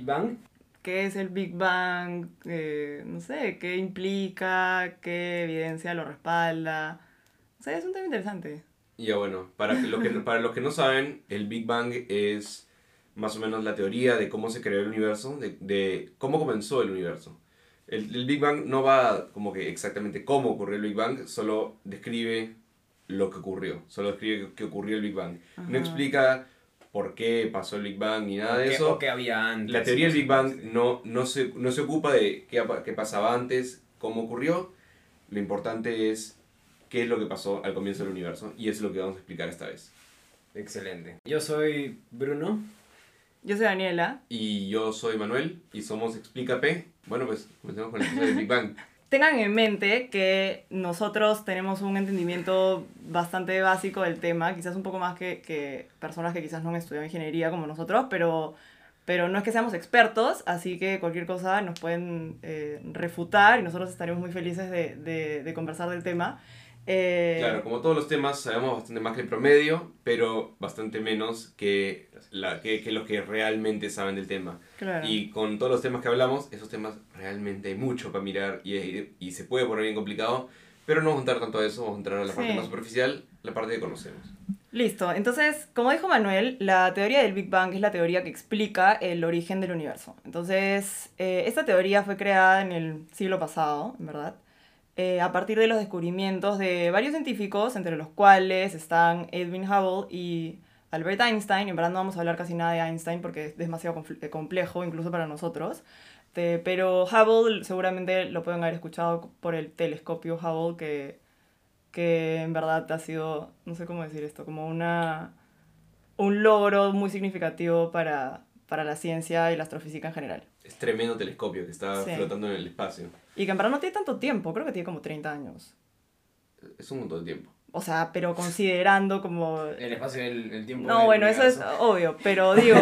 Big Bang. ¿Qué es el Big Bang? Eh, no sé, ¿qué implica? ¿Qué evidencia lo respalda? O sea, es un tema interesante. Ya bueno, para, lo que, para los que no saben, el Big Bang es más o menos la teoría de cómo se creó el universo, de, de cómo comenzó el universo. El, el, Big Bang no va como que exactamente cómo ocurrió el Big Bang, solo describe lo que ocurrió, solo describe que ocurrió el Big Bang. Ajá. No explica por qué pasó el Big Bang ni nada de ¿Qué- eso. o qué había antes. La teoría del Big Bang no, no, se, no se ocupa de qué, qué pasaba antes, cómo ocurrió. Lo importante es qué es lo que pasó al comienzo del universo. Y eso es lo que vamos a explicar esta vez. Excelente. Yo soy Bruno. Yo soy Daniela. Y yo soy Manuel y somos Explícape. Bueno, pues comencemos con el episodio del Big Bang. Tengan en mente que nosotros tenemos un entendimiento bastante básico del tema, quizás un poco más que, que personas que quizás no han estudiado ingeniería como nosotros, pero, pero no es que seamos expertos, así que cualquier cosa nos pueden eh, refutar y nosotros estaremos muy felices de, de- de conversar del tema. Eh, Claro, como todos los temas, sabemos bastante más que el promedio, pero bastante menos que, la, que, que los que realmente saben del tema. claro. Y con todos los temas que hablamos, esos temas realmente hay mucho para mirar y, y, y se puede poner bien complicado, pero no vamos a entrar tanto a eso, vamos a entrar a la parte más superficial, la parte que conocemos. Listo, entonces, como dijo Manuel, la teoría del Big Bang es la teoría que explica el origen del universo. Entonces, eh, esta teoría fue creada en el siglo pasado, en verdad, eh, a partir de los descubrimientos de varios científicos, entre los cuales están Edwin Hubble y Albert Einstein. En verdad no vamos a hablar casi nada de Einstein porque es demasiado eh, complejo, incluso para nosotros. Pero Hubble seguramente lo pueden haber escuchado por el telescopio Hubble que que en verdad ha sido, no sé cómo decir esto, como una, un logro muy significativo para, para la ciencia y la astrofísica en general. Es tremendo telescopio que está Sí. flotando en el espacio. Y que en verdad no tiene tanto tiempo, creo que tiene como 30 años. Es un montón de tiempo. O sea, pero considerando como... El espacio y el, el tiempo. No, bueno, eso es obvio, pero digo...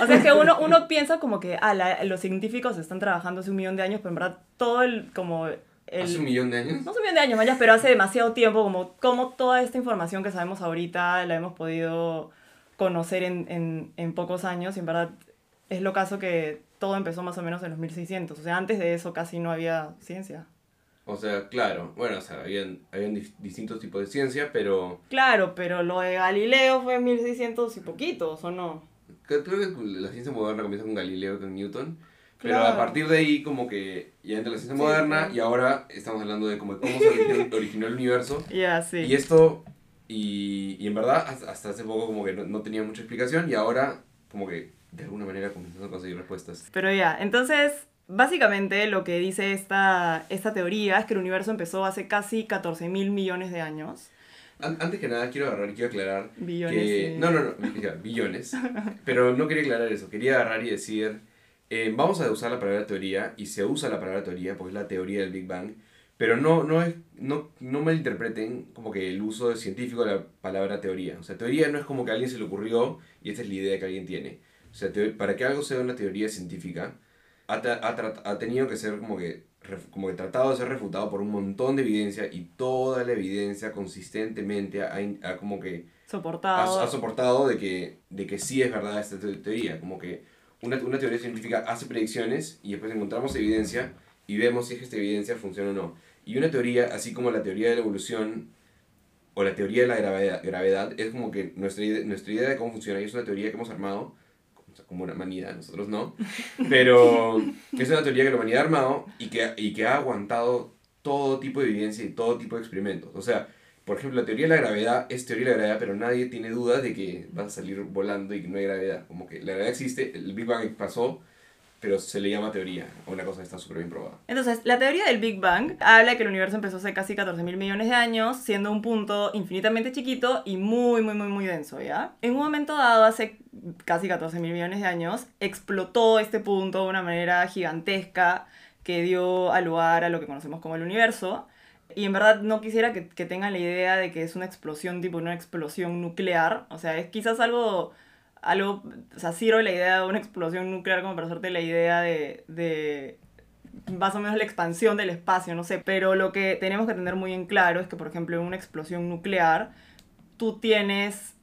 O sea, es que uno, uno piensa como que, ah, la- los científicos están trabajando hace un millón de años, pero en verdad todo el, como... El, Hace un millón de años. No hace un millón de años, Mayas, pero hace demasiado tiempo, como, como toda esta información que sabemos ahorita la hemos podido conocer en, en, en pocos años, y en verdad es lo caso que todo empezó más o menos en los 1600, o sea, antes de eso casi no había ciencia. O sea, claro, bueno, o sea, habían, habían distintos tipos de ciencia, pero Claro, pero lo de Galileo fue en 1600 y poquitos, ¿o no? creo que la ciencia moderna comienza con Galileo, con Newton. Pero Claro. a partir de ahí, como que ya entra la ciencia Sí, moderna claro. y ahora estamos hablando de como cómo se originó, originó el universo. Ya, sí. Y esto, y, y en verdad, hasta, hasta hace poco como que no, no tenía mucha explicación y ahora como que de alguna manera comenzamos a conseguir respuestas. Pero ya, entonces, básicamente lo que dice esta, esta teoría es que el universo empezó hace casi 14 mil millones de años. An- antes que nada, quiero agarrar y quiero aclarar Billones. que... No, no, no, billones. Pero no quería aclarar eso, quería agarrar y decir, eh, vamos a usar la palabra teoría y se usa la palabra teoría porque es la teoría del Big Bang. Pero no, no, es, no, no malinterpreten como que el uso científico de la palabra teoría. O sea, teoría no es como que a alguien se le ocurrió y esta es la idea que alguien tiene. O sea, para que algo sea una teoría científica, ha, ha, ha tenido que ser como que, como que tratado de ser refutado por un montón de evidencia y toda la evidencia consistentemente ha, ha como que Soportado. ha, soportado de que, de que sí es verdad esta te- teoría. Como que una, una teoría científica hace predicciones y después encontramos evidencia y vemos si es que esta evidencia funciona o no. Y una teoría, así como la teoría de la evolución o la teoría de la gravedad, gravedad es como que nuestra, nuestra idea de cómo funciona y es una teoría que hemos armado como una humanidad, nosotros no, pero es una teoría que la humanidad ha armado y que, y que ha aguantado todo tipo de evidencia y todo tipo de experimentos. O sea, por ejemplo, la teoría de la gravedad es teoría de la gravedad, pero nadie tiene duda de que vas a salir volando y que no hay gravedad. Como que la gravedad existe, el Big Bang pasó, pero se le llama teoría, una cosa que está súper bien probada. Entonces, la teoría del Big Bang habla de que el universo empezó hace casi 14 mil millones de años, siendo un punto infinitamente chiquito y muy, muy, muy, muy denso, ¿ya? En un momento dado, hace casi 14 mil millones de años, explotó este punto de una manera gigantesca que dio a lugar a lo que conocemos como el universo. Y en verdad no quisiera que, que tengan la idea de que es una explosión tipo una explosión nuclear. O sea, es quizás algo algo, o sea, sirve la idea de una explosión nuclear como para hacerte la idea de, de más o menos la expansión del espacio, no sé, pero lo que tenemos que tener muy en claro es que, por ejemplo, en una explosión nuclear, tú tienes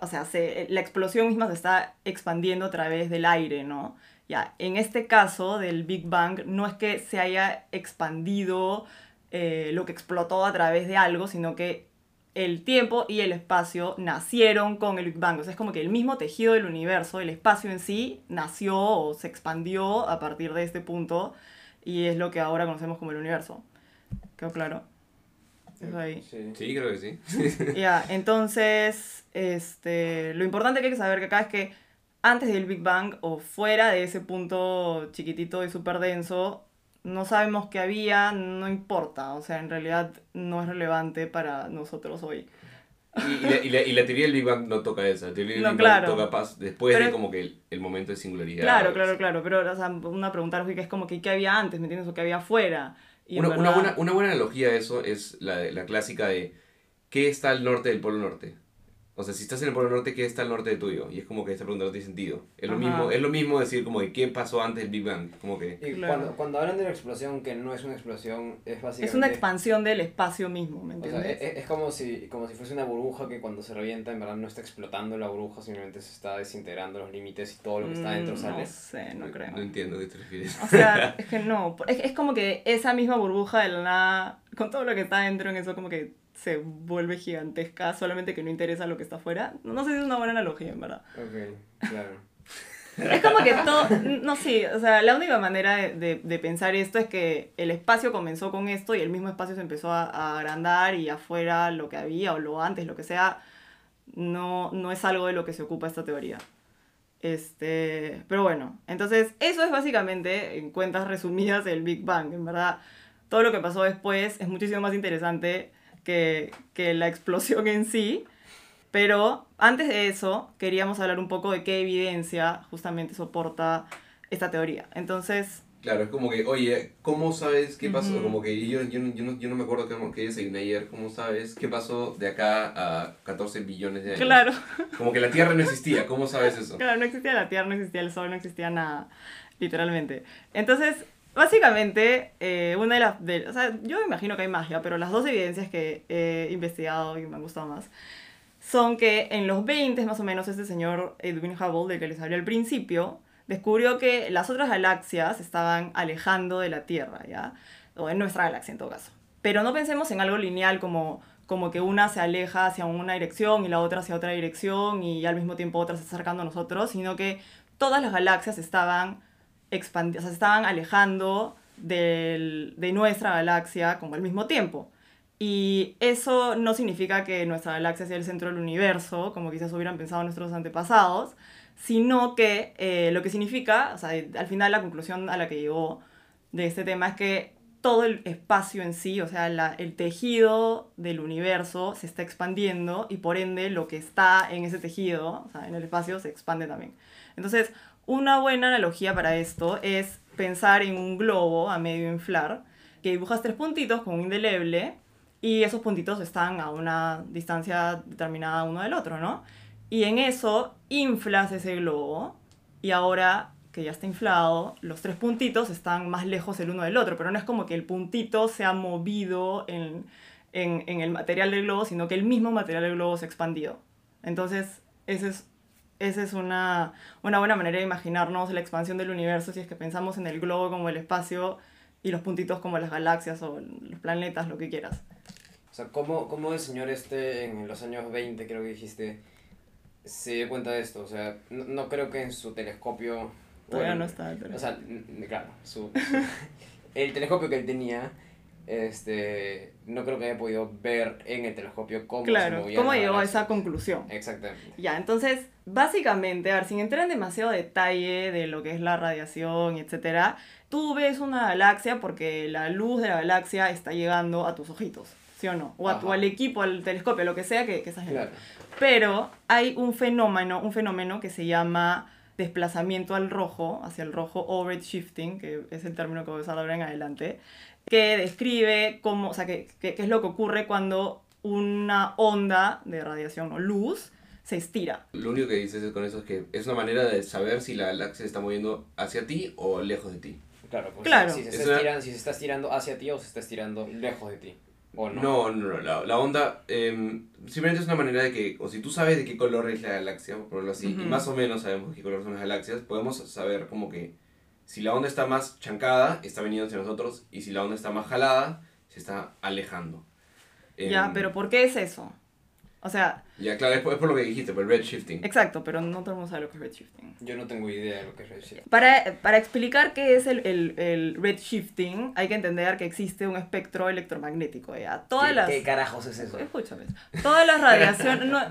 o sea, se, la explosión misma se está expandiendo a través del aire, ¿no? Ya, en este caso del Big Bang, no es que se haya expandido eh, lo que explotó a través de algo, sino que el tiempo y el espacio nacieron con el Big Bang. O sea, es como que el mismo tejido del universo, el espacio en sí, nació o se expandió a partir de este punto y es lo que ahora conocemos como el universo. ¿Quedó claro? Ahí. Sí. Sí, creo que sí. Ya, entonces, este, lo importante que hay que saber que acá es que antes del Big Bang o fuera de ese punto chiquitito y súper denso, no sabemos qué había, no importa, o sea, en realidad no es relevante para nosotros hoy. Y, y la, y, la, y la teoría del Big Bang no toca eso. La teoría del No, Big claro. Bang toca pas- después Pero- de como que el, el momento de singularidad. Claro, claro, claro, pero o sea, una pregunta lógica es como que qué había antes, ¿me entiendes? O qué había afuera. Una, buena, una buena analogía a eso es la, la clásica de ¿qué está al norte del Polo Norte? O sea, si estás en el Polo Norte, ¿qué está al norte de tuyo? Y es como que esta pregunta no tiene sentido. Es lo, mismo, es lo mismo decir como de qué pasó antes del Big Bang. Como que... Y Claro. cuando, cuando hablan de una explosión que no es una explosión, es básicamente... Es una expansión del espacio mismo, ¿me O sea, entiendes? es, es como, si, como si fuese una burbuja que cuando se revienta en verdad no está explotando la burbuja, simplemente se está desintegrando los límites y todo lo que está dentro Mm, sale. No sé, no creo. No entiendo a qué te refieres. O sea, es que no. Es, es como que esa misma burbuja de la nada, con todo lo que está dentro en eso, como que se vuelve gigantesca, solamente que no interesa lo que está afuera. No, no sé si es una buena analogía, en verdad. Ok, claro. Es como que todo. No sé, o sea, la única manera de, de- de pensar esto es que el espacio comenzó con esto y el mismo espacio se empezó a, a agrandar y afuera lo que había o lo antes, lo que sea, no, no es algo de lo que se ocupa esta teoría. Este, pero bueno, entonces eso es básicamente, en cuentas resumidas, el Big Bang. En verdad, todo lo que pasó después es muchísimo más interesante que, que la explosión en sí. Pero antes de eso, queríamos hablar un poco de qué evidencia justamente soporta esta teoría. Entonces, Claro, es como que, oye, ¿cómo sabes qué pasó? Ujú. Como que yo, yo, yo, no, yo no me acuerdo qué, qué desayuné ayer. ¿Cómo sabes qué pasó de acá a 14 billones de años? claro, Como que la Tierra no existía. ¿Cómo sabes eso? claro, no existía la Tierra, no existía el Sol, no existía nada, literalmente. Entonces, básicamente, eh, una de las... de- o sea, yo me imagino que hay magia, pero las dos evidencias que he investigado y me han gustado más son que en los 20 más o menos este señor Edwin Hubble, del que les hablé al principio, descubrió que las otras galaxias estaban alejando de la Tierra, ¿ya? O en nuestra galaxia en todo caso. Pero no pensemos en algo lineal como, como que una se aleja hacia una dirección y la otra hacia otra dirección y al mismo tiempo otra se acercando a nosotros, sino que todas las galaxias estaban, expandi- o sea, se estaban alejando del- de nuestra galaxia como al mismo tiempo. Y eso no significa que nuestra galaxia sea el centro del universo, como quizás hubieran pensado nuestros antepasados, sino que eh, lo que significa, o sea, al final la conclusión a la que llegó de este tema es que todo el espacio en sí, o sea, la- el tejido del universo se está expandiendo y por ende lo que está en ese tejido, o sea, en el espacio, se expande también. Entonces, una buena analogía para esto es pensar en un globo a medio inflar, que dibujas tres puntitos con un indeleble y esos puntitos están a una distancia determinada uno del otro, ¿no? Y en eso inflas ese globo y ahora que ya está inflado, los tres puntitos están más lejos el uno del otro, pero no es como que el puntito se ha movido en, en, en el material del globo, sino que el mismo material del globo se ha expandido. Entonces, ese es, esa es una, una buena manera de imaginarnos la expansión del universo si es que pensamos en el globo como el espacio y los puntitos como las galaxias o los planetas, lo que quieras. O sea, ¿cómo, cómo el señor este en los años 20, creo que dijiste, se dio cuenta de esto? O sea, no, no creo que en su telescopio... Todavía bueno, no está. O sea, claro, su, su- el telescopio que él tenía, este, no creo que haya podido ver en el telescopio cómo se claro, ¿cómo llegó a esa conclusión? Exactamente. Ya, entonces, básicamente, a ver, sin entrar en demasiado detalle de lo que es la radiación, etcétera, tú ves una galaxia porque la luz de la galaxia está llegando a tus ojitos, ¿sí o no? O, a tu- al equipo, al telescopio, lo que sea que, que estás. Claro. Pero hay un fenómeno, un fenómeno que se llama desplazamiento al rojo, hacia el rojo, o redshifting, que es el término que voy a usar ahora en adelante, que describe cómo, o sea, que es lo que ocurre cuando una onda de radiación o luz se estira. Lo único que dices con eso es que es una manera de saber si la galaxia se está moviendo hacia ti o lejos de ti. Claro, pues Claro. Si, se Es está una- estirando, si se está estirando hacia ti o se está estirando lejos de ti. ¿O no? No, no, no, la, la onda em, simplemente es una manera de que, o si tú sabes de qué color es la galaxia, por ponerlo así, y más o menos sabemos qué color son las galaxias, podemos saber como que si la onda está más chancada, está viniendo hacia nosotros, y si la onda está más jalada, se está alejando. Ya, Em, pero ¿por qué es eso? O sea, Ya, claro, es por, es por lo que dijiste, por el redshifting. exacto, pero no todo el mundo sabe lo que es redshifting. Yo no tengo idea de lo que es redshift. Para, para explicar qué es el, el, el redshifting, hay que entender que existe un espectro electromagnético. ¿ya? Todas ¿Qué, las... qué carajos es eso? Escúchame. Toda la radiación, no-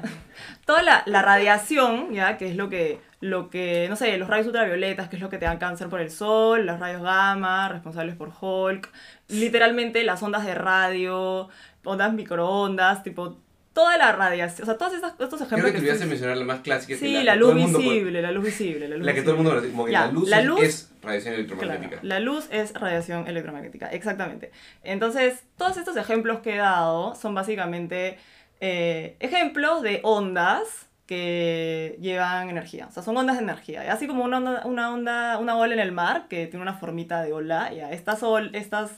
toda la, la radiación, ya, que es lo que, lo que, no sé, los rayos ultravioletas, que es lo que te dan cáncer por el sol, los rayos gamma, responsables por Hulk, literalmente las ondas de radio, ondas microondas, tipo, toda la radiación, o sea, todos estos, estos Creo ejemplos que te que estoy- mencionar la más clásica. que Sí, la todo luz visible, la luz visible, la luz La que todo el mundo visible. conoce, como que Ya, la luz, la es- luz- es radiación electromagnética. Claro, la luz es radiación electromagnética, exactamente. Entonces, todos estos ejemplos que he dado son básicamente eh, ejemplos de ondas que llevan energía. O sea, son ondas de energía. Así como una onda, una onda, una ola en el mar que tiene una formita de ola. Ya, estas, ol- estas,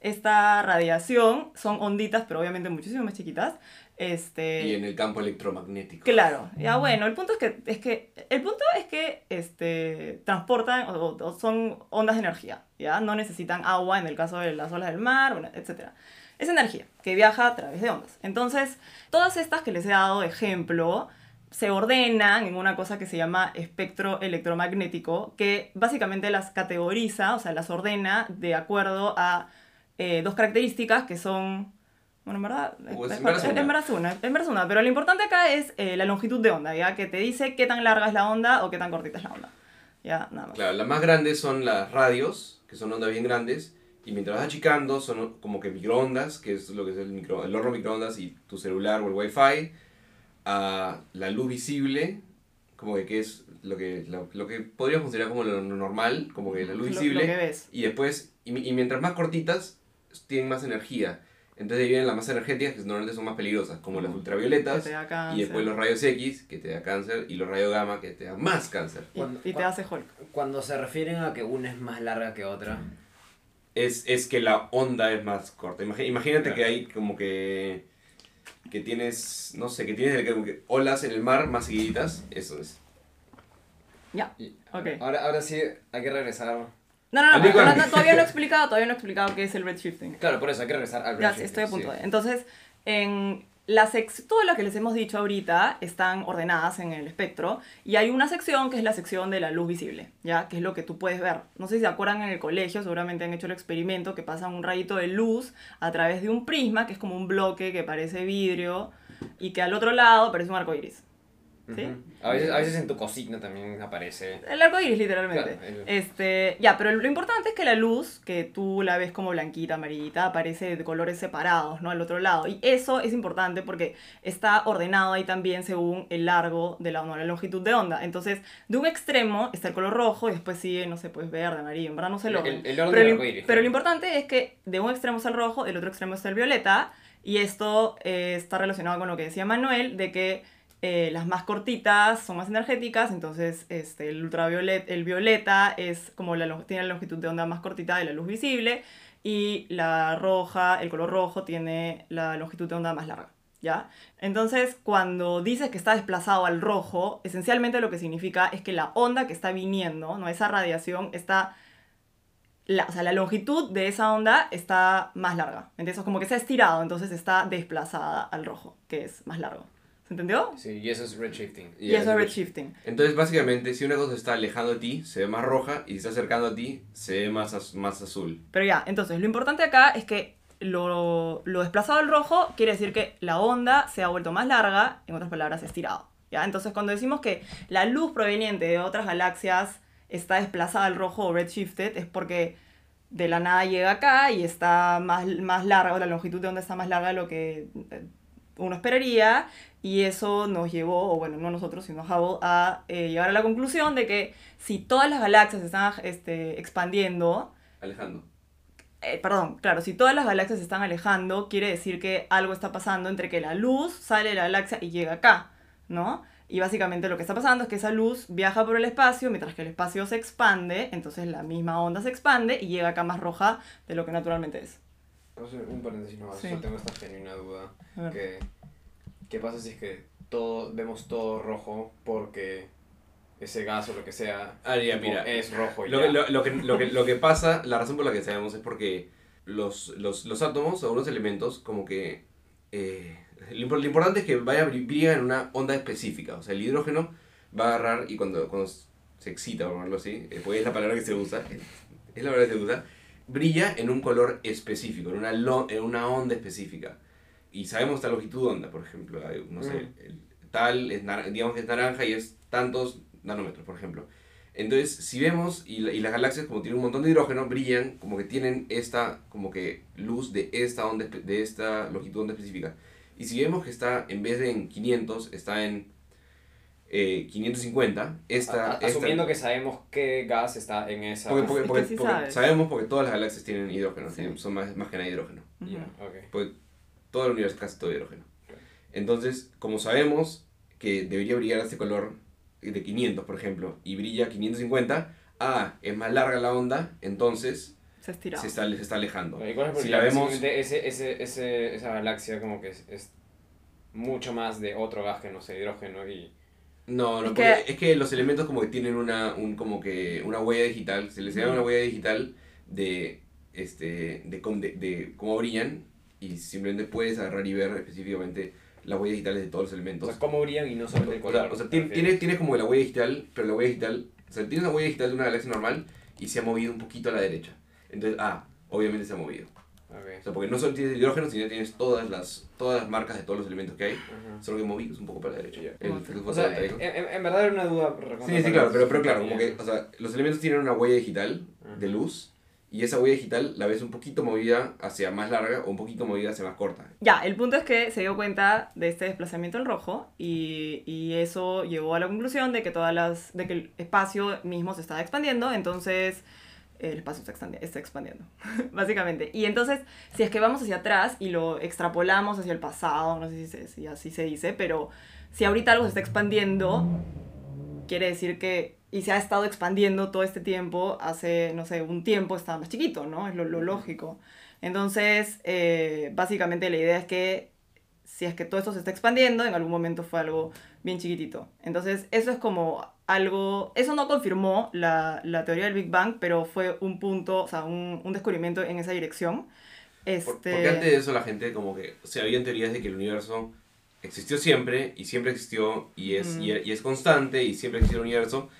esta radiación son onditas, pero obviamente muchísimo más chiquitas. Este, Y en el campo electromagnético. Claro, ya bueno, el punto es que, es que, el punto es que este, transportan o, o- son ondas de energía, ¿ya? No necesitan agua en el caso de las olas del mar, bueno, etc. Es energía que viaja a través de ondas. Entonces, todas estas que les he dado de ejemplo se ordenan en una cosa que se llama espectro electromagnético, que básicamente las categoriza, o sea, las ordena de acuerdo a eh, dos características que son... Bueno, en verdad, Pues es, en verdad una, pero lo importante acá es eh, la longitud de onda, ¿ya? Que te dice qué tan larga es la onda o qué tan cortita es la onda. Ya, nada más. Claro, las más grandes son las radios, que son ondas bien grandes, y mientras vas achicando son como que microondas, que es lo que es el, micro, el horno microondas y tu celular o el wifi, a la luz visible, como que, que es lo que, lo, lo que podría funcionar como lo normal, como que la luz Lo- visible, Lo, que ves. y después, y, mi- y mientras más cortitas, tienen más energía. Entonces ahí vienen las más energéticas, que normalmente son más peligrosas, como las Que ultravioletas, te da y después los rayos X, que te da cáncer, y los rayos gamma, que te da más cáncer. Y, Cuando- y te hace Hulk. Cuando se refieren a que una es más larga que otra. es, es que la onda es más corta. Imagínate Claro. que hay como que que tienes, no sé, que tienes como que olas en el mar más seguiditas, eso es. Ya. Ok. Ahora, ahora sí hay que regresar. No, no, no, no, no, todavía no he explicado, todavía no he explicado qué es el redshifting. Claro, por eso hay que regresar al Ya, redshift, sí, estoy a punto de. Entonces, en la sec- todo lo que les hemos dicho ahorita están ordenadas en el espectro y hay una sección que es la sección de la luz visible, ¿ya? Que es lo que tú puedes ver. No sé si se acuerdan en el colegio, seguramente han hecho el experimento que pasan un rayito de luz a través de un prisma, que es como un bloque que parece vidrio y que al otro lado parece un arco iris. A, veces, a veces en tu cocina también aparece. El arco iris, literalmente. Claro, el- Este, ya, pero lo importante es que la luz, que tú la ves como blanquita, amarillita, aparece de colores separados, ¿no? Al otro lado. Y eso es importante porque está ordenado ahí también según el largo de la onda, la longitud de onda. Entonces, de un extremo está el color rojo y después sigue, no sé, pues verde, amarillo, en verdad no sé el El- el orden pero, del arco iris, pero lo importante es que de un extremo está el rojo, del otro extremo está el violeta. Y esto eh, está relacionado con lo que decía Manuel, de que eh, las más cortitas son más energéticas, entonces este, el ultravioleta, el violeta es como la, tiene la longitud de onda más cortita de la luz visible y la roja, el color rojo tiene la longitud de onda más larga, ¿ya? Entonces, cuando dices que está desplazado al rojo, esencialmente lo que significa es que la onda que está viniendo, ¿no? Esa radiación está la, o sea, la longitud de esa onda está más larga. Entonces, como que se ha estirado, entonces está desplazada al rojo, que es más largo. ¿Se entendió? Sí, y eso es redshifting. Y, eso es redshifting. Entonces, básicamente, si una cosa está alejando de ti, se ve más roja, y si está acercando a ti, se ve más, az- más azul. Pero ya, entonces, lo importante acá es que lo, lo desplazado al rojo quiere decir que la onda se ha vuelto más larga, en otras palabras, estirado. ¿ya? Entonces, cuando decimos que la luz proveniente de otras galaxias está desplazada al rojo o redshifted, es porque de la nada llega acá y está más, más larga, o la longitud de onda está más larga de lo que eh, uno esperaría, y eso nos llevó, o bueno, no nosotros, sino Hubble, a eh, llegar a la conclusión de que si todas las galaxias se están este, expandiendo, Alejando. eh, perdón, claro, si todas las galaxias se están alejando, quiere decir que algo está pasando entre que la luz sale de la galaxia y llega acá, ¿no? Y básicamente lo que está pasando es que esa luz viaja por el espacio, mientras que el espacio se expande, entonces la misma onda se expande y llega acá más roja de lo que naturalmente es. Un paréntesis nomás, Sí. yo tengo esta genuina duda. A ver. Que, ¿Qué pasa si es que todo, vemos todo rojo porque ese gas o lo que sea Ah, ya, tipo, mira. es rojo y Lo, ya? que- lo, lo que, lo, que, lo que pasa, la razón por la que sabemos es porque los, los, los átomos, algunos elementos, como que... eh, lo, impor- lo importante es que vaya bri- brilla en una onda específica. O sea, el hidrógeno va a agarrar y cuando, cuando se excita, por llamarlo así, porque es la palabra que se usa, es la palabra que se usa, brilla en un color específico, en una, lo- en una onda específica. Y sabemos esta longitud de onda, por ejemplo. hay, no sé, Mm. el tal, es digamos que es naranja y es tantos nanómetros, por ejemplo. Entonces, si vemos, y, la- y las galaxias como tienen un montón de hidrógeno, brillan como que tienen esta, como que luz de esta onda, de esta longitud de onda específica. Y si vemos que está, en vez de en 500, está en eh, 550, esta... A- a- esta- asumiendo que sabemos qué gas está en esa... porque, porque- porque- sí porque sabemos porque todas las galaxias tienen hidrógeno, Sí. tienen- son más, más que nada hidrógeno. Ujú. Ya, ok. Porque todo el universo es casi todo hidrógeno. Entonces, como sabemos que debería brillar este color de 500, por ejemplo, y brilla 550, ah, es más larga la onda, entonces Se estira. se está, se está alejando. ¿Y cuál es el Si problema? la vemos- Ese, ese, ese, esa galaxia como que es, es mucho más de otro gas que no sé, hidrógeno y... No, no, Es porque que- es que los elementos como que tienen una, un, como que una huella digital, se les llama Ujú. una huella digital de, este, de, cómo- de, de cómo brillan y simplemente puedes agarrar y ver específicamente las huellas digitales de todos los O elementos. sea, cómo brillan y no solamente el O sea, color. o sea, ¿te tiene, refieres? tiene, tiene como la huella digital, pero la huella digital, o sea, tiene una huella digital de una galaxia normal y se ha movido un poquito a la derecha. Entonces, ah, obviamente se ha movido. O Ok. sea, porque no solo tienes hidrógeno, sino que tienes todas las, todas las marcas de todos los elementos que hay, Ajá. solo que movidos un poco para la derecha. Ya. El efecto O sea, en, en- verdad era una duda. Sí, sí, claro, pero, pero claro, como que, o sea, los elementos tienen una huella digital de Ajá. luz y esa huella digital la ves un poquito movida hacia más larga o un poquito movida hacia más corta. Ya, el punto es que se dio cuenta de este desplazamiento en rojo y, y eso llevó a la conclusión de que todas las de que el espacio mismo se estaba expandiendo, entonces el espacio está, expandi- está expandiendo, básicamente. Y entonces, si es que vamos hacia atrás y lo extrapolamos hacia el pasado, no sé si así se dice, pero si ahorita algo se está expandiendo, quiere decir que, y se ha estado expandiendo todo este tiempo, hace, no sé, un tiempo estaba más chiquito, ¿no? Es lo, lo lógico. Entonces, eh, básicamente la idea es que si es que todo esto se está expandiendo, en algún momento fue algo bien chiquitito. Entonces, eso es como algo, eso no confirmó la, la teoría del Big Bang, pero fue un punto, o sea, un, un descubrimiento en esa dirección. Este, Por- Porque antes de eso la gente como que, o sea, habían teorías de que el universo existió siempre y siempre existió y es, y, Mm. y es constante y siempre existió el universo,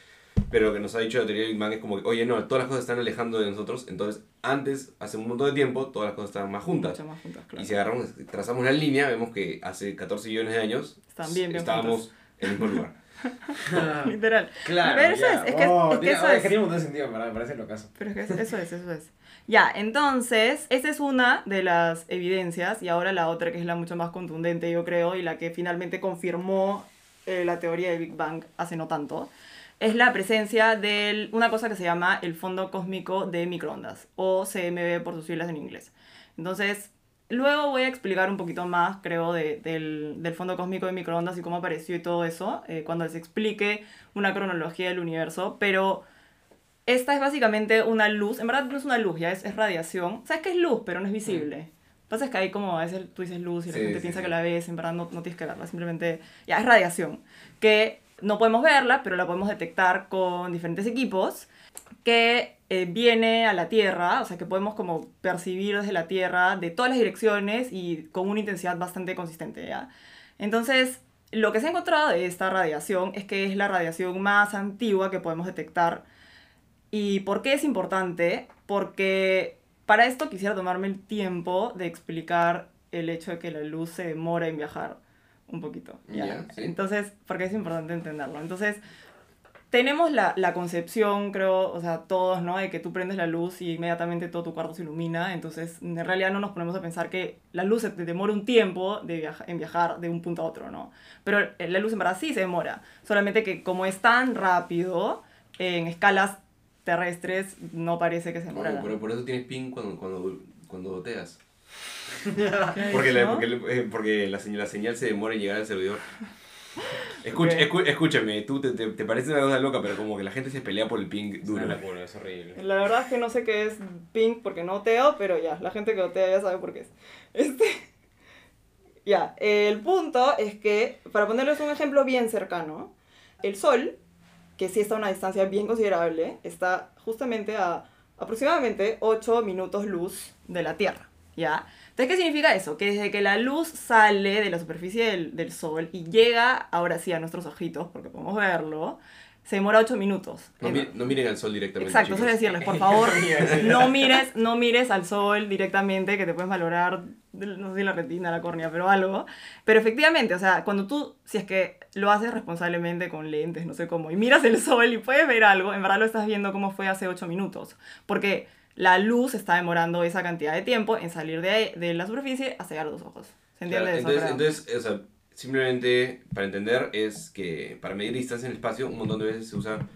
pero lo que nos ha dicho la teoría del Big Bang es como que, oye, no, todas las cosas están alejando de nosotros, entonces antes, hace un montón de tiempo, todas las cosas estaban más juntas. mucho más juntas, claro. Y si agarramos, trazamos una línea, vemos que hace 14 millones de años bien, bien estábamos en el mismo lugar. Literal. Claro. Pero eso ya. es, es que, Oh, es que eso es. que tiene un montón de sentido, me parece lo caso. Pero es que es- eso es, eso es. Ya, entonces, esta es una de las evidencias y ahora la otra que es la mucho más contundente, yo creo, y la que finalmente confirmó eh, la teoría del Big Bang hace no tanto, es la presencia de una cosa que se llama el fondo cósmico de microondas, o CMB por sus siglas en inglés. Entonces, luego voy a explicar un poquito más, creo, de- del, del fondo cósmico de microondas y cómo apareció y todo eso, eh, cuando les explique una cronología del universo, pero... Esta es básicamente una luz, en verdad no es una luz, ya es, es radiación. Sabes que es luz, pero no es visible. Lo que pasa es que hay como a veces tú dices luz y la Sí, gente sí, piensa sí. que la ves, en verdad no, no tienes que verla, simplemente ya es radiación. Que no podemos verla, pero la podemos detectar con diferentes equipos que eh, viene a la Tierra, o sea que podemos como percibir desde la Tierra de todas las direcciones y con una intensidad bastante consistente, ¿ya? Entonces, lo que se ha encontrado de esta radiación es que es la radiación más antigua que podemos detectar. ¿Y por qué es importante? Porque para esto quisiera tomarme el tiempo de explicar el hecho de que la luz se demora en viajar un poquito. ¿ya? Sí. Entonces, porque es importante entenderlo. Entonces, tenemos la, la concepción, creo, o sea, todos, ¿no? De que tú prendes la luz y inmediatamente todo tu cuarto se ilumina. Entonces, en realidad no nos ponemos a pensar que la luz se te demora un tiempo de viaja- en viajar de un punto a otro, ¿no? Pero eh, la luz en verdad sí se demora. Solamente que como es tan rápido, en escalas terrestres no parece que se demora. Bueno, pero por eso tienes ping cuando, cuando, cuando boteas. ¿Qué Porque, la, porque, eh, porque la, señal, la señal se demora en llegar al servidor. Escucha, Ok. escu- escúchame, tú te, te, te parece una cosa loca, pero como que la gente se pelea por el ping duro. es horrible. La verdad es que no sé qué es pink porque no oteo, pero ya, la gente que otea ya sabe por qué es. Este. Ya, el punto es que, para ponerles un ejemplo bien cercano, el Sol, que sí está a una distancia bien considerable, está justamente a aproximadamente 8 minutos luz de la Tierra. ¿Ya? Entonces, ¿qué significa eso? Que desde que la luz sale de la superficie del, del Sol y llega ahora sí a nuestros ojitos, porque podemos verlo, se demora 8 minutos. No, mi- no miren al sol directamente. Exacto, es decirles, por favor, no mires, no mires al sol directamente, que te puedes valorar, no sé si la retina, la córnea, pero algo. Pero efectivamente, o sea, cuando tú, si es que lo haces responsablemente con lentes, no sé cómo, y miras el sol y puedes ver algo, en verdad lo estás viendo como fue hace 8 minutos. Porque la luz está demorando esa cantidad de tiempo en salir de, de la superficie hasta llegar a los ojos. ¿Se entiende Claro, eso? entonces, creo? entonces, o sea, simplemente para entender es que para medir distancia en el espacio un montón de veces se usa,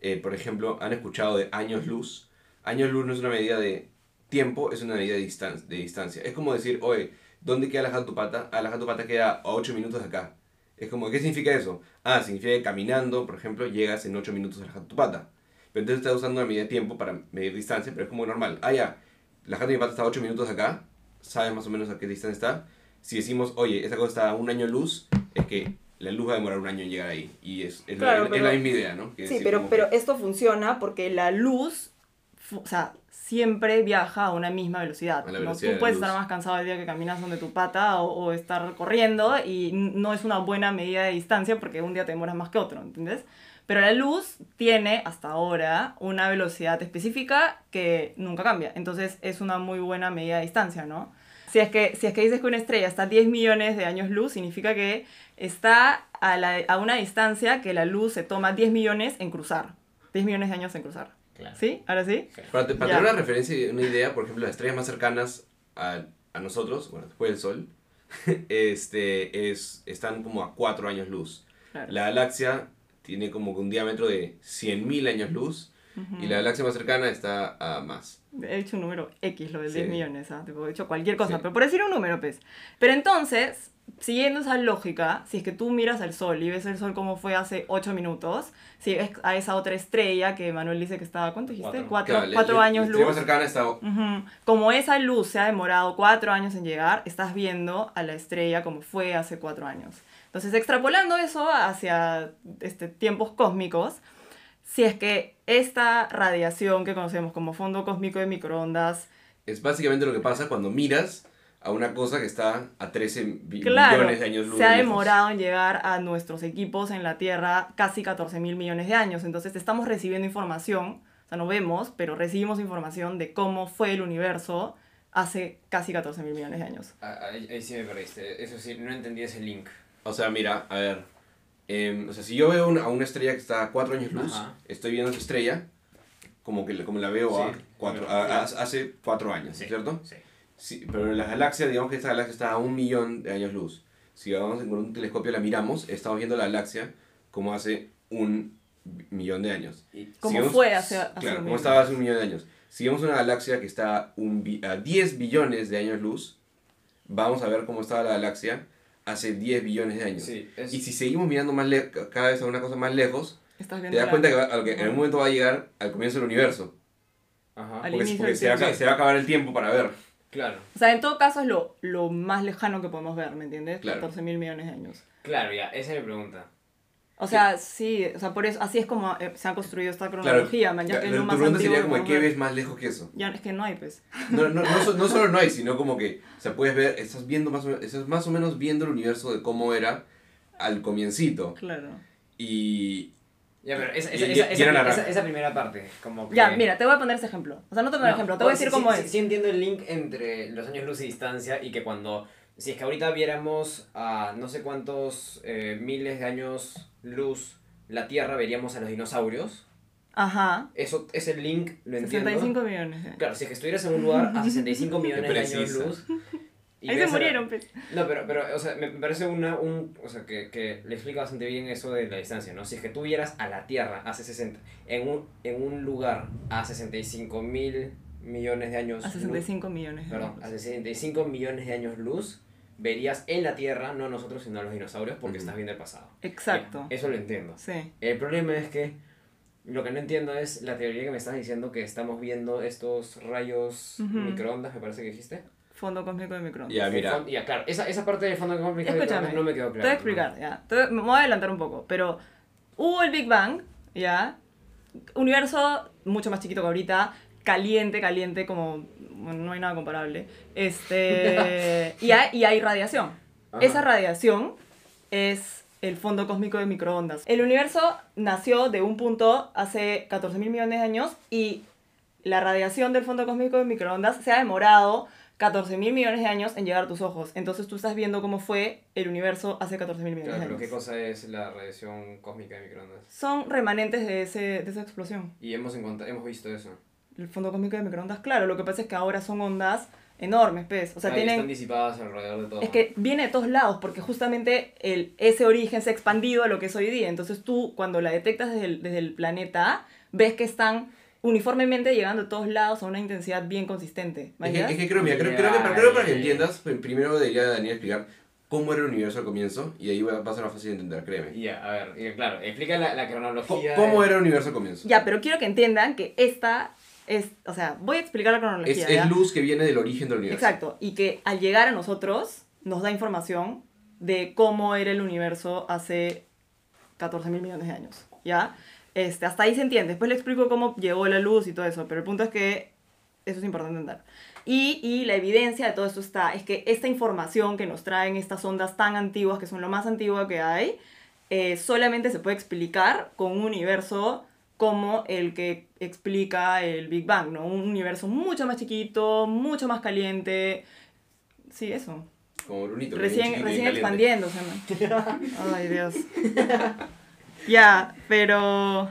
eh, por ejemplo, han escuchado de años luz. Años luz no es una medida de tiempo, es una medida de, distan de distancia. Es como decir, oye, ¿dónde queda la Jatupata? Ah, la Jatupata queda a 8 minutos de acá. Es como, ¿qué significa eso? Ah, significa que caminando, por ejemplo, llegas en 8 minutos a la Jatupata. Pero entonces estás usando una medida de tiempo para medir distancia, pero es como normal. Ah, ya, la Jatupata está a 8 minutos acá, sabes más o menos a qué distancia está. Si decimos, oye, esa cosa está a un año luz, es que la luz va a demorar un año en llegar ahí. Y es, es, Claro, la, es pero- la misma idea, ¿no? Que Sí, pero, pero que- esto funciona porque la luz, o sea, siempre viaja a una misma velocidad. A la ¿no? velocidad de Tú puedes estar más cansado el día que caminas donde tu pata o, o estar corriendo y no es una buena medida de distancia porque un día te demoras más que otro, ¿entiendes? Pero la luz tiene hasta ahora una velocidad específica que nunca cambia. Entonces es una muy buena medida de distancia, ¿no? Si es, que, si es que dices que una estrella está a 10 millones de años luz, significa que está a, la- a una distancia que la luz se toma 10 millones en cruzar. 10 millones de años en cruzar. Claro. ¿Sí? ¿Ahora sí? Para, te- para Ya. tener una referencia y una idea, por ejemplo, las estrellas más cercanas a, a nosotros, bueno, después del Sol, este, es, están como a 4 años luz. Claro. La galaxia tiene como un diámetro de 100.000 años luz y la galaxia más cercana está a más. He dicho un número X, lo de Sí. 10 millones, ¿ah? Tipo, he dicho cualquier cosa, Sí. pero por decir un número, pues. Pero entonces, siguiendo esa lógica, si es que tú miras al sol y ves el sol como fue hace 8 minutos, si ves a esa otra estrella que Manuel dice que estaba, ¿cuánto dijiste? Cuatro. 4 Claro, la- la- años La estrella luz. más cercana está Ujú. Como esa luz se ha demorado cuatro años en llegar, estás viendo a la estrella como fue hace cuatro años. Entonces, extrapolando eso hacia este, tiempos cósmicos, si es que esta radiación que conocemos como fondo cósmico de microondas, Es básicamente lo que pasa cuando miras a una cosa que está a 13 bi- claro, millones de años luz. se ha lejos. demorado en llegar a nuestros equipos en la Tierra casi 14 mil millones de años. Entonces, estamos recibiendo información, o sea, no vemos, pero recibimos información de cómo fue el universo hace casi 14 mil millones de años. Ah, Ahí, ahí sí me perdiste. Eso sí, no entendí ese link. O sea, mira, a ver. em, o sea, si yo veo una- a una estrella que está a 4 años luz, Ajá. estoy viendo esa estrella como, que, como la veo a Sí, cuatro, claro, a- a- hace 4 años, Sí. ¿cierto? Sí. Sí, pero en las galaxias, digamos que esta galaxia está a un millón de años luz. Si vamos con un telescopio la miramos, estamos viendo la galaxia como hace un millón de años. Como Si vemos- fue hace- hace Claro, un como estaba hace un millón de años. Si vemos una galaxia que está un a 10 billones de años luz, vamos a ver cómo estaba la galaxia hace 10 billones de años. Sí, es... Y si seguimos mirando más le- cada vez a una cosa más lejos, te das la- cuenta que, va- a lo que en algún momento va a llegar al comienzo del universo. Ajá. Al Porque, se, va, se va a acabar el tiempo para ver. Claro, O sea, en todo caso es lo, lo más lejano que podemos ver, ¿me entiendes? Claro. 14 mil millones de años. claro, ya, esa es mi pregunta. O sea, sí, o sea, por eso, así es como eh, se ha construido esta Claro, cronología, man, ya que lo más pregunta sería como, ¿qué ves más lejos que eso? Ya, es que no hay, pues. No, no, no, no solo no hay, sino como que, o sea, puedes ver, estás viendo más o menos, estás más o menos viendo el universo de cómo era al comiencito. Claro. Y, Ya, pero esa, esa, y- esa, y esa, primera parte, como que... Ya, mira, te voy a poner ese ejemplo. O sea, no te voy a poner No, ejemplo, te voy a sí, decir sí, cómo sí, es. Sí entiendo el link entre los años luz y distancia y que cuando... Si es que ahorita viéramos a no sé cuántos eh, miles de años luz la Tierra, veríamos a los dinosaurios. Ajá. Eso, ese link lo entiendo. 65 millones. eh. Claro, si es que estuvieras en un lugar a 65 millones de años luz... y Ahí se a la- murieron, pues. No, pero, pero o sea, me parece una, un, o sea, que, que le explica bastante bien eso de la distancia, ¿no? Si es que tú vieras a la Tierra hace 60, en un, en un lugar a 65 mil millones de años A 65 millones. luz, de perdón, años. a 65 millones de años luz, verías en la Tierra, no a nosotros, sino a los dinosaurios, porque Ujú. estás viendo el pasado. Exacto. Ya, Eso lo entiendo. Sí. El problema es que lo que no entiendo es la teoría que me estás diciendo que estamos viendo estos rayos Ujú. microondas, me parece que dijiste. Fondo cósmico de microondas. Ya, El mira. Ya, claro, esa, esa parte del fondo cósmico de microondas no me quedó Te claro. voy a explicar, ya. Te me voy a adelantar un poco, pero hubo el Big Bang, ya. Universo mucho más chiquito que ahorita, caliente, caliente, como bueno, no hay nada comparable. Este, y, hay, y hay radiación. Ajá. Esa radiación es el fondo cósmico de microondas. El universo nació de un punto hace 14 mil millones de años y la radiación del fondo cósmico de microondas se ha demorado 14 mil millones de años en llegar a tus ojos. Entonces tú estás viendo cómo fue el universo hace 14 mil millones Claro, de pero años. ¿qué cosa es la radiación cósmica de microondas? Son remanentes de, ese, de esa explosión. Y hemos, hemos visto eso. El fondo cósmico de microondas, claro, lo que pasa es que ahora son ondas enormes, pues. O sea, Ahí están tienen... disipadas alrededor de todo. Es que viene de todos lados, porque justamente el, ese origen se ha expandido a lo que es hoy día. Entonces tú, cuando la detectas desde el, desde el planeta, ves que están uniformemente llegando de todos lados a una intensidad bien consistente. Es que, es que creo, mira, creo, creo que, creo que para que entiendas, pues, primero debería Daniel explicar cómo era el universo al comienzo y ahí va, a ser más fácil de entender, créeme. Ya, a ver, claro, explica la, la cronología. ¿Cómo de- era el universo al comienzo? Ya, pero quiero que entiendan que esta es, o sea, voy a explicar la cronología. es luz que viene del origen del universo. Exacto, y que al llegar a nosotros nos da información de cómo era el universo hace 14 mil millones de años, ¿ya? Este, hasta ahí se entiende, después le explico cómo llegó la luz y todo eso, pero el punto es que eso es importante entender. Y, y la evidencia de todo esto está, es que esta información que nos traen estas ondas tan antiguas, que son lo más antiguo que hay, eh, solamente se puede explicar con un universo como el que explica el Big Bang, ¿no? Un universo mucho más chiquito, mucho más caliente. Sí, eso. Como Brunito. que Recién, recién expandiéndose, ¿no? Ay, Dios. ya, pero...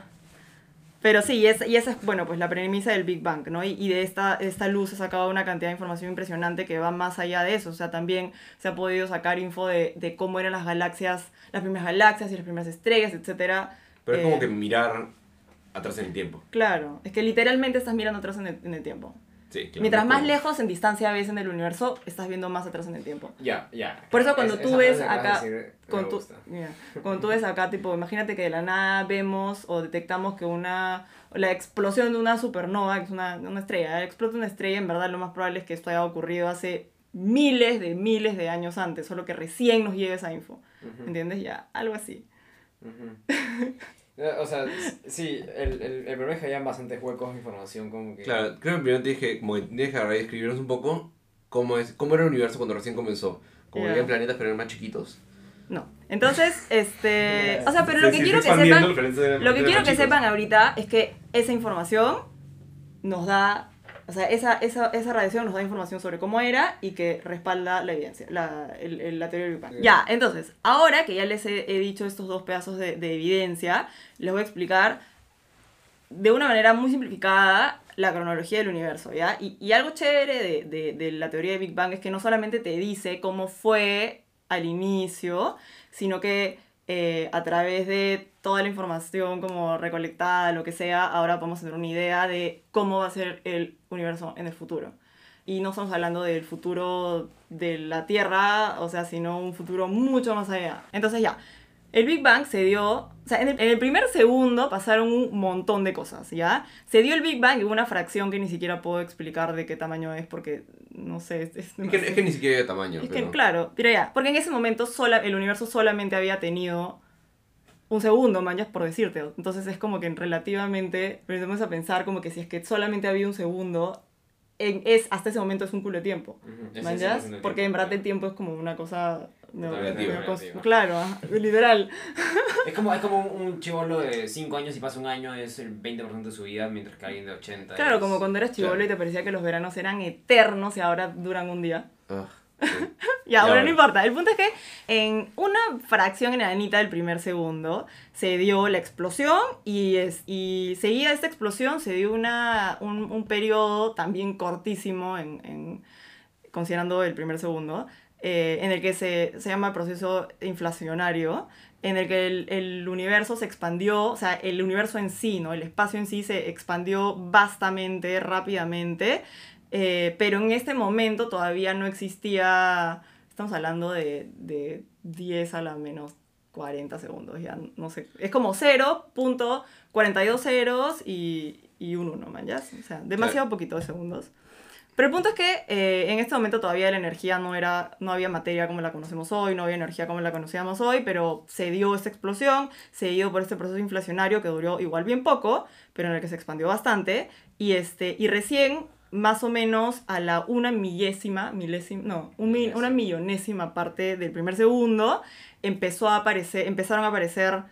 Pero sí, y, es- y esa es, bueno, pues la premisa del Big Bang, ¿no? Y, y de esta, esta luz se ha sacado una cantidad de información impresionante que va más allá de eso. O sea, también se ha podido sacar info de, de cómo eran las galaxias, las primeras galaxias y las primeras estrellas, etcétera. Pero es como Eh, que mirar atrás en el tiempo. Claro, es que literalmente estás mirando atrás en el, en el tiempo. Sí, claro. Mientras más Como- lejos en distancia ves en el universo, estás viendo más atrás en el tiempo. Ya, ya. Por eso cuando Es- tú ves acá, de decir con tu, mira, cuando tú ves acá, tipo, imagínate que de la nada vemos o detectamos que una, la explosión de una supernova, que es una, una estrella, explota una estrella, en verdad lo más probable es que esto haya ocurrido hace miles de miles de años antes, solo que recién nos llega esa info, Ujú, ¿entiendes? Ya, algo así. ujú. Eh, O sea, sí, el, el, el problema es que hayan bastantes huecos de información como que... Claro, creo que primero te dije, como que tienes que agarrar y escribirnos un poco cómo, es, cómo era el universo cuando recién comenzó. Como que había planetas pero eran más chiquitos. No. Entonces, este, o sea, pero lo que quiero que sepan, Lo que quiero que sepan ahorita es que esa información nos da, o sea, esa, esa, esa radiación nos da información sobre cómo era y que respalda la evidencia, la, el- el- la teoría del Big Bang. Ya. Ya, entonces, ahora que ya les he, he dicho estos dos pedazos de, de evidencia, les voy a explicar de una manera muy simplificada la cronología del universo, ¿ya? Y, y algo chévere de, de, de la teoría de Big Bang es que no solamente te dice cómo fue al inicio, sino que eh, a través de toda la información como recolectada, lo que sea, ahora podemos tener una idea de cómo va a ser el universo en el futuro. Y no estamos hablando del futuro de la Tierra, o sea, sino un futuro mucho más allá. Entonces ya, el Big Bang se dio, o sea, en el, en el primer segundo pasaron un montón de cosas, ¿ya? Se dio el Big Bang en una fracción que ni siquiera puedo explicar de qué tamaño es porque, no sé, es, es Es que, es que ni siquiera había tamaño. es que, pero- claro, pero ya, porque en ese momento sola, el universo solamente había tenido un segundo, manjas, por decirte. Entonces es como que relativamente, empezamos a pensar como que si es que solamente había un segundo, en- es, hasta ese momento es un culo de tiempo. El Porque en verdad el tiempo es como una cosa... no, Relativo, una cosa- claro, literal. Es como, es como un, chivolo de 5 años y pasa un año, es el 20% de su vida, mientras que alguien de 80 Claro, es- como cuando eras chivolo Claro. y te parecía que los veranos eran eternos y ahora duran un día. Sí. Ya, bueno, no importa. El punto es que en una fracción enanita del primer segundo se dio la explosión y, es, y seguida esta explosión se dio una, un, un periodo también cortísimo, en, en- considerando el primer segundo, eh, en el que se, se llama proceso inflacionario, en el que el, el universo se expandió, o sea, el universo en sí, ¿no? El espacio en sí se expandió vastamente, rápidamente, eh, pero en este momento todavía no existía estamos hablando de, de 10 a la menos 40 segundos, ya no sé. Es como 0.42 ceros y, y un 1, man, ¿ya? O sea, demasiado poquito de segundos. Pero el punto es que eh, en este momento todavía la energía no era, no había materia como la conocemos hoy, no había energía como la conocíamos hoy, pero se dio esta explosión, se dio por este proceso inflacionario que duró igual bien poco, pero en el que se expandió bastante, y, este, y recién más o menos a la una millésima, milésima, no, un mi- una millonésima parte del primer segundo, empezó a aparecer, empezaron a aparecer, o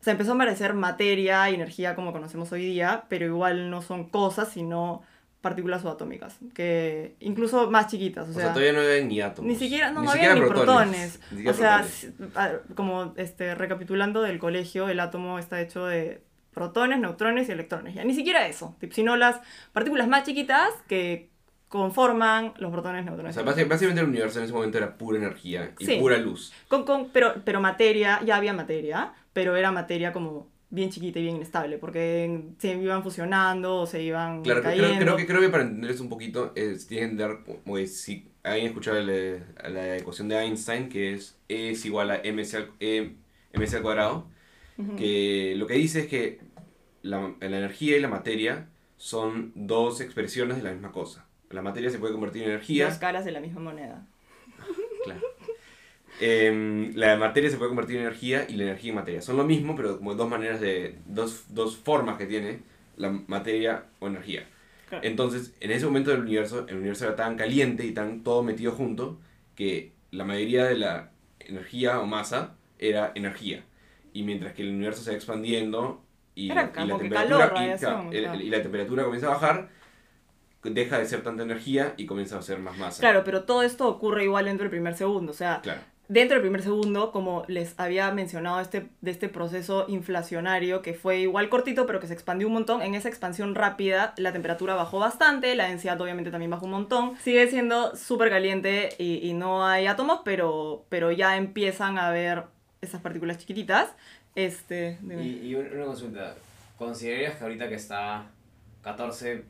sea, empezó a aparecer materia y energía como conocemos hoy día, pero igual no son cosas, sino partículas subatómicas, que incluso más chiquitas, o O sea, sea, todavía no había ni átomos. ni siquiera, no, Ni no siquiera había ni protones. Ni o sea, protones. como este, recapitulando del colegio, el átomo está hecho de protones, neutrones y electrones. Ya ni siquiera eso, sino las partículas más chiquitas que conforman los protones, O neutrones. sea, y basi- básicamente el universo en ese momento era pura energía y Sí. pura luz. Con, con- pero, pero materia, ya había materia, pero era materia como bien chiquita y bien inestable, porque se iban fusionando o se iban Claro, creo, cayendo. creo que, creo que para entender eso un poquito, es, tienen que que si alguien escuchado la, la ecuación de Einstein, que es E es igual a mc al, e, mc al cuadrado, que lo que dice es que la, la energía y la materia son dos expresiones de la misma cosa. La materia se puede convertir en energía. Dos caras de la misma moneda. Claro. Em, la materia se puede convertir en energía y la energía en materia. Son lo mismo, pero como dos maneras de. dos, dos formas que tiene la materia o energía. Claro. Entonces, en ese momento del universo, el universo era tan caliente y tan todo metido junto que la mayoría de la energía o masa era energía. Y mientras que el universo se va expandiendo y, Era y- calor, claro, el- y la temperatura comienza a bajar, deja de ser tanta energía y comienza a ser más masa. Claro, pero todo esto ocurre igual dentro del primer segundo. O sea, Claro. dentro del primer segundo, como les había mencionado este, de este proceso inflacionario que fue igual cortito, pero que se expandió un montón, en esa expansión rápida la temperatura bajó bastante, la densidad obviamente también bajó un montón. Sigue siendo súper caliente y, y no hay átomos, pero, pero ya empiezan a haber esas partículas chiquititas. Este, dime. Y, y un- una consulta, ¿considerarías que ahorita que está 14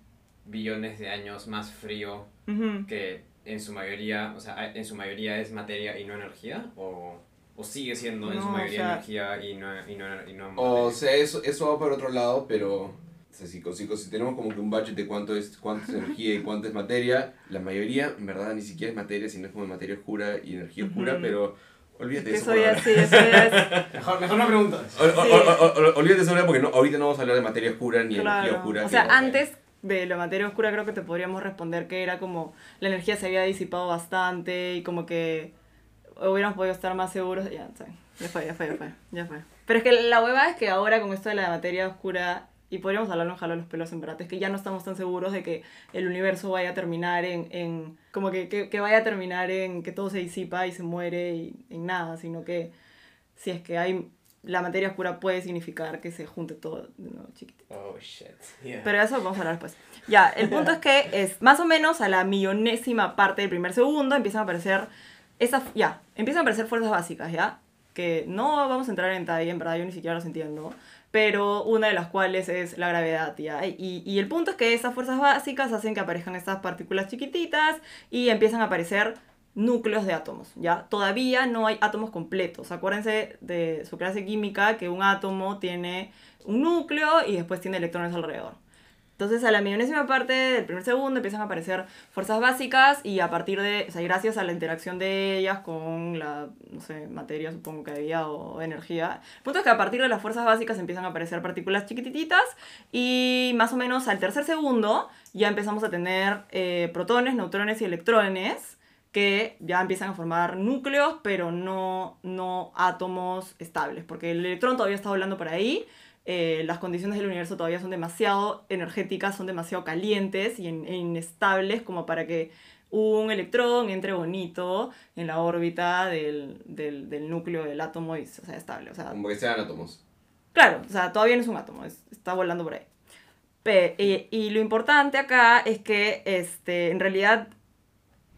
billones de años más frío Ujú. que en su mayoría, o sea, en su mayoría es materia y no energía? ¿O, o sigue siendo en su No, o mayoría sea- energía y no, y no, y no O sea, eso, eso va por otro lado, pero o sea, si, si, si tenemos como que un budget de cuánto es, cuánto es energía y cuánto es materia, la mayoría en verdad ni siquiera es materia, sino es como materia oscura y energía oscura, Ujú. pero olvídate de eso. Eso por ya ahora. sí, eso ya es Mejor, mejor no preguntas. Olvídate de eso ahora porque no, ahorita no vamos a hablar de materia oscura ni energía Claro. oscura. O que- sea, antes de la materia oscura creo que te podríamos responder que era como la energía se había disipado bastante y como que hubiéramos podido estar más seguros. Ya, ya fue, ya fue, ya fue, ya fue. Pero es que la hueva es que ahora con esto de la materia oscura, y podríamos hablarlo en Jalo los pelos en verdad, es que ya no estamos tan seguros de que el universo vaya a terminar en, en como que, que, que vaya a terminar en que todo se disipa y se muere y en nada, sino que si es que hay la materia oscura puede significar que se junte todo de nuevo chiquitito. Oh, shit. Yeah. Pero eso vamos a hablar después. Ya, el punto es que es más o menos a la millonésima parte del primer segundo empiezan a aparecer esas, ya, empiezan a aparecer fuerzas básicas, ¿ya? Que no vamos a entrar en detalle, en verdad yo ni siquiera las entiendo, pero una de las cuales es la gravedad, ¿ya? Y, y el punto es que esas fuerzas básicas hacen que aparezcan estas partículas chiquititas y empiezan a aparecer núcleos de átomos, ¿ya? Todavía no hay átomos completos. Acuérdense de su clase química que un átomo tiene un núcleo y después tiene electrones alrededor. Entonces, a la millonésima parte del primer segundo empiezan a aparecer fuerzas básicas y a partir de, o sea, gracias a la interacción de ellas con la, no sé, materia supongo que había o energía. El punto es que a partir de las fuerzas básicas empiezan a aparecer partículas chiquititas y más o menos al tercer segundo ya empezamos a tener eh, protones, neutrones y electrones que ya empiezan a formar núcleos, pero no, no átomos estables, porque el electrón todavía está volando por ahí, eh, las condiciones del universo todavía son demasiado energéticas, son demasiado calientes y in- e inestables como para que un electrón entre bonito en la órbita del, del, del núcleo del átomo y sea estable. O sea, Como que sean átomos. Claro, o sea, todavía no es un átomo, es- está volando por ahí. Pe- y, y lo importante acá es que este, en realidad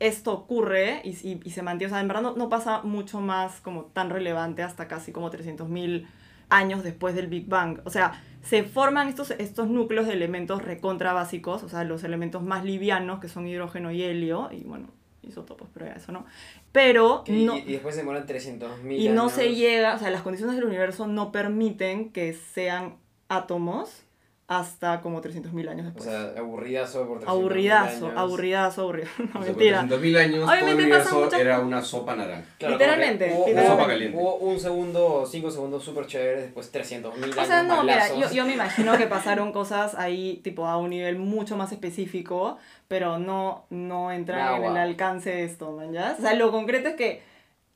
esto ocurre y, y- y se mantiene, o sea, en verdad no, no pasa mucho más como tan relevante hasta casi como 300.000 años después del Big Bang. O sea, se forman estos, estos núcleos de elementos recontra básicos, o sea, los elementos más livianos que son hidrógeno y helio, y bueno, isótopos, pero ya eso no. Pero Y, no, y- después se demoran 300 mil y no años. se llega, o sea, las condiciones del universo no permiten que sean átomos hasta como 300.000 años O después. sea, aburridazo por 300.000 aburridazo, años. aburridazo, aburrido. No, O sea, mentira. por 300.000 años todo el Obviamente universo muchas- era una sopa naranja. Claro, Literalmente, hubo. Una sopa caliente. hubo un segundo o cinco segundos súper chéveres, después 300 mil años O sea, no, mira, yo, yo me imagino que pasaron cosas ahí, tipo, a un nivel mucho más específico, pero no, no entran en el alcance de esto, man, ¿ya? O sea, lo concreto es que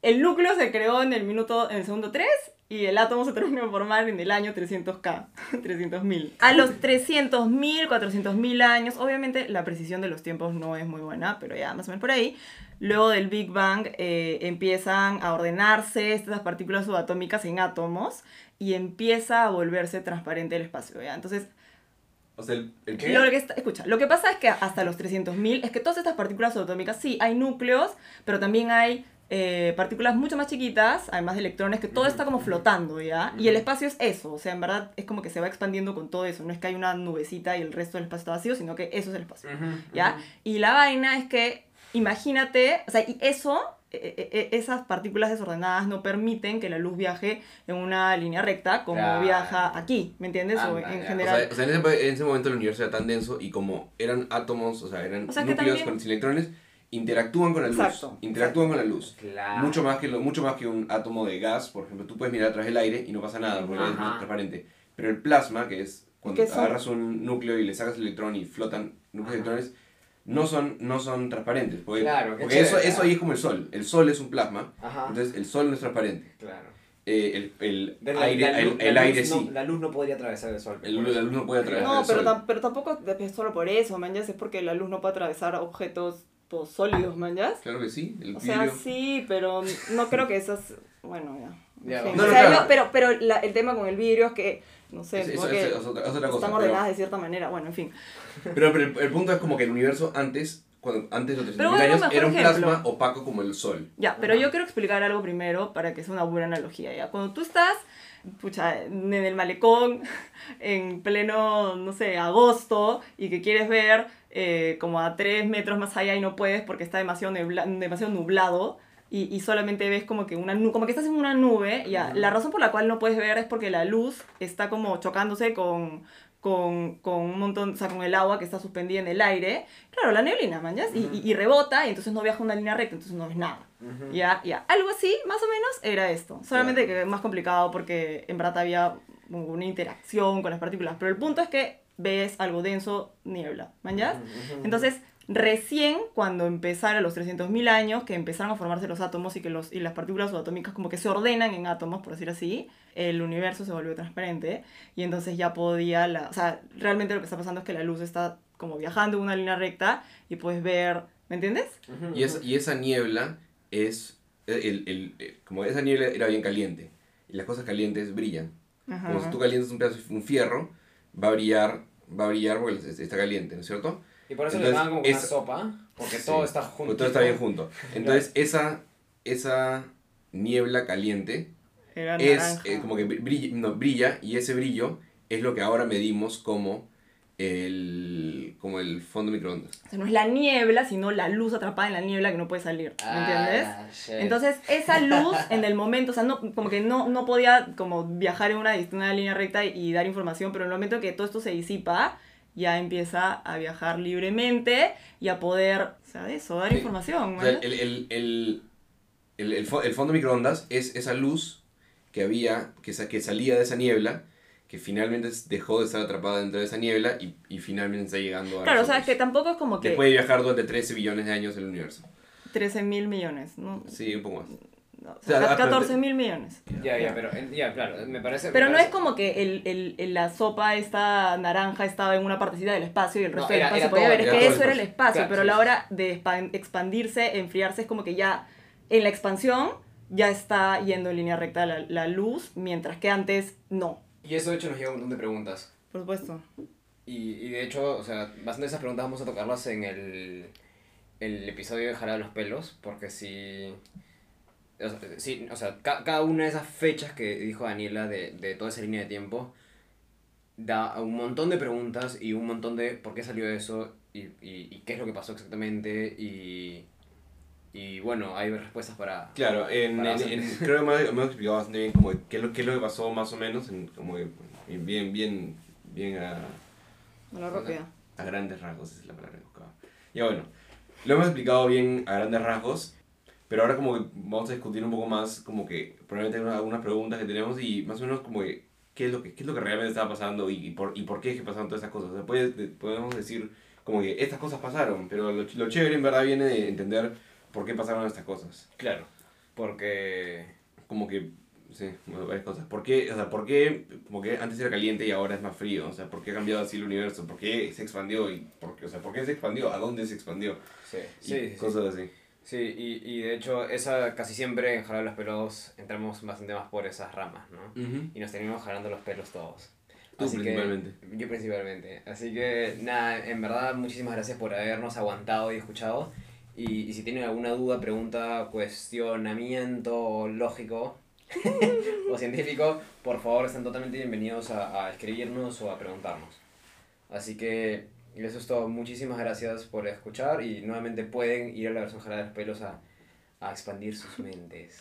el núcleo se creó en el minuto, en el segundo 3 y el átomo se terminó de formar en el año 300k, 300.000. A los 300.000, 400.000 años, obviamente la precisión de los tiempos no es muy buena, pero ya más o menos por ahí. Luego del Big Bang eh, empiezan a ordenarse estas partículas subatómicas en átomos y empieza a volverse transparente el espacio, ¿ya? Entonces, O sea, el, el ¿Qué? lo que está- escucha, lo que pasa es que hasta los 300.000 es que todas estas partículas subatómicas, sí, hay núcleos, pero también hay eh, partículas mucho más chiquitas, además de electrones, que todo está como flotando, ¿ya? Y el espacio es eso, o sea, en verdad es como que se va expandiendo con todo eso, no es que hay una nubecita y el resto del espacio está vacío, sino que eso es el espacio. ¿ya? Y la vaina es que, imagínate, o sea, y eso, eh, eh, eh, esas partículas desordenadas no permiten que la luz viaje en una línea recta como viaja aquí, ¿me entiendes? o en general. o sea, en, ese, en ese momento el universo era tan denso y como eran átomos, o sea, eran O sea, núcleos también- con sin electrones, interactúan con la luz. Exacto, interactúan con la luz. Claro. Mucho más, que lo, mucho más que un átomo de gas, por ejemplo, tú puedes mirar a través del aire y no pasa nada porque es más transparente. Pero el plasma, que es cuando agarras un núcleo y le sacas el electrón y flotan núcleos de electrones, no son, no son transparentes. Porque, Claro, porque eso, chévere, eso ¿ah? ahí es como el sol. El sol es un plasma, Ajá. entonces el sol no es transparente. claro. Eh, el el la- aire, la el, luz- el la aire luz sí. No, la luz no podría atravesar el sol. El- la luz no puede atravesar No, el pero, sol. tam- pero tampoco es solo por eso, man, ya es porque la luz no puede atravesar objetos pues, sólidos, man, ya. Claro que sí, el O sea, vidrio. sí, pero no creo que esas, bueno, ya. Ya, En fin. no, O no, sea, claro. no, pero pero la- el tema con el vidrio es que, no sé, Es- como que es otra- es otra cosa, están pero- ordenadas de cierta manera, bueno, en fin. Pero, pero el, el punto es como que el universo antes, cuando, antes de los 300.000 Pero bueno, años, mejor era un ejemplo. plasma opaco como el sol. Ya, pero yo quiero explicar algo primero para que sea una buena analogía, ¿ya? Cuando tú estás, pucha, en el malecón, en pleno, no sé, agosto, y que quieres ver eh, como a tres metros más allá y no puedes porque está demasiado, nebla- demasiado nublado, y, y solamente ves como que una nube, como que estás en una nube. Ujú. La razón por la cual no puedes ver es porque la luz está como chocándose con... Con, con un montón, o sea, con el agua que está suspendida en el aire. Claro, la neblina, ¿ya? y, y, y rebota, y entonces no viaja una línea recta, entonces no ves nada. Ya, ya. Algo así, más o menos, era esto. Solamente que más complicado porque en verdad había una interacción con las partículas. Pero el punto es que ves algo denso, niebla. ¿Mañas? Ujú, ujú. Entonces, recién cuando empezaron los 300.000 años, que empezaron a formarse los átomos y que los, y las partículas subatómicas como que se ordenan en átomos, por decir así, el universo se volvió transparente y entonces ya podía, la, o sea, realmente lo que está pasando es que la luz está como viajando en una línea recta y puedes ver, ¿me entiendes? Y, es, y esa niebla es, el, el, el- como esa niebla era bien caliente, y las cosas calientes brillan. Ajá. Como si tú calientas un pedazo un fierro, va a brillar, va a brillar porque es- está caliente, ¿no es cierto? Y por eso Entonces, le llaman como una sopa, porque Sí, todo está junto. Todo está bien junto. Entonces, esa, esa niebla caliente Era es eh, como que brilla, no, brilla y ese brillo es lo que ahora medimos como el, como el fondo de microondas. O sea, no es la niebla, sino la luz atrapada en la niebla que no puede salir. ¿Me entiendes? Ah, shit. Entonces, esa luz en el momento, o sea, no, como que no, no podía como viajar en una, una línea recta y, y dar información, pero en el momento que todo esto se disipa, ya empieza a viajar libremente y a poder, o sea, eso, dar Sí. información. O sea, el, el, el, el, el fo- el fondo de microondas es esa luz que había, que, sa- que salía de esa niebla, que finalmente dejó de estar atrapada dentro de esa niebla y, y finalmente está llegando a Claro, o sea, es que tampoco es como que Después de viajar durante 13 billones de años en el universo. 13 mil millones, ¿no? Sí, un poco más. No, o sea, sea, ah, pero- 14 mil millones. Ya, ya, pero, eh, ya, claro, me parece... me Pero no parece- es como que el, el, el- la sopa esta naranja estaba en una partecita del espacio y el No, resto era- del espacio podía todo- ver. Es que eso era el espacio. Claro, pero a sí, la sí. hora de expan- expandirse, enfriarse, es como que ya en la expansión ya está yendo en línea recta la, la luz, mientras que antes no. Y eso de hecho nos lleva a un montón de preguntas. Por supuesto. Y, y de hecho, o sea, bastante de esas preguntas vamos a tocarlas en el, el episodio de Jara de los Pelos, porque si... O sea, sí, o sea ca- cada una de esas fechas que dijo Daniela de, de toda esa línea de tiempo da un montón de preguntas y un montón de por qué salió eso y, y, y qué es lo que pasó exactamente y, y bueno, hay respuestas para... Claro, en, Para en- en- creo que me, me hemos explicado bastante bien como qué es lo, qué es lo que pasó más o menos, en, como bien, bien, bien a, rápida. a grandes rasgos, esa es la palabra que buscaba. Ya bueno, lo hemos explicado bien a grandes rasgos, pero ahora como que vamos a discutir un poco más, como que probablemente algunas preguntas que tenemos y más o menos como que qué es lo que, qué es lo que realmente estaba pasando y, y por, y por qué es que pasaron todas esas cosas. O sea, puede- de- podemos decir como que estas cosas pasaron, pero lo, lo chévere en verdad viene de entender por qué pasaron estas cosas. Claro, porque... Como que, sí, bueno, varias cosas. ¿Por qué, o sea, por qué, como que antes era caliente y ahora es más frío? O sea, ¿por qué ha cambiado así el universo? ¿Por qué se expandió? Y por, qué- o sea, ¿por qué se expandió? ¿A dónde se expandió? Sí, Y sí, sí. cosas así. Sí, y, y de hecho, esa casi siempre en Jalar los Pelos entramos bastante más por esas ramas, ¿no? Y nos terminamos jalando los pelos todos. Tú Así que- principalmente. yo principalmente. Así que nada, en verdad muchísimas gracias por habernos aguantado y escuchado. Y, y si tienen alguna duda, pregunta, cuestionamiento lógico o científico, por favor están totalmente bienvenidos a, a escribirnos o a preguntarnos. Así que eso es todo. Muchísimas gracias por escuchar y nuevamente pueden ir a la versión jalada de los pelos a, a expandir sus mentes.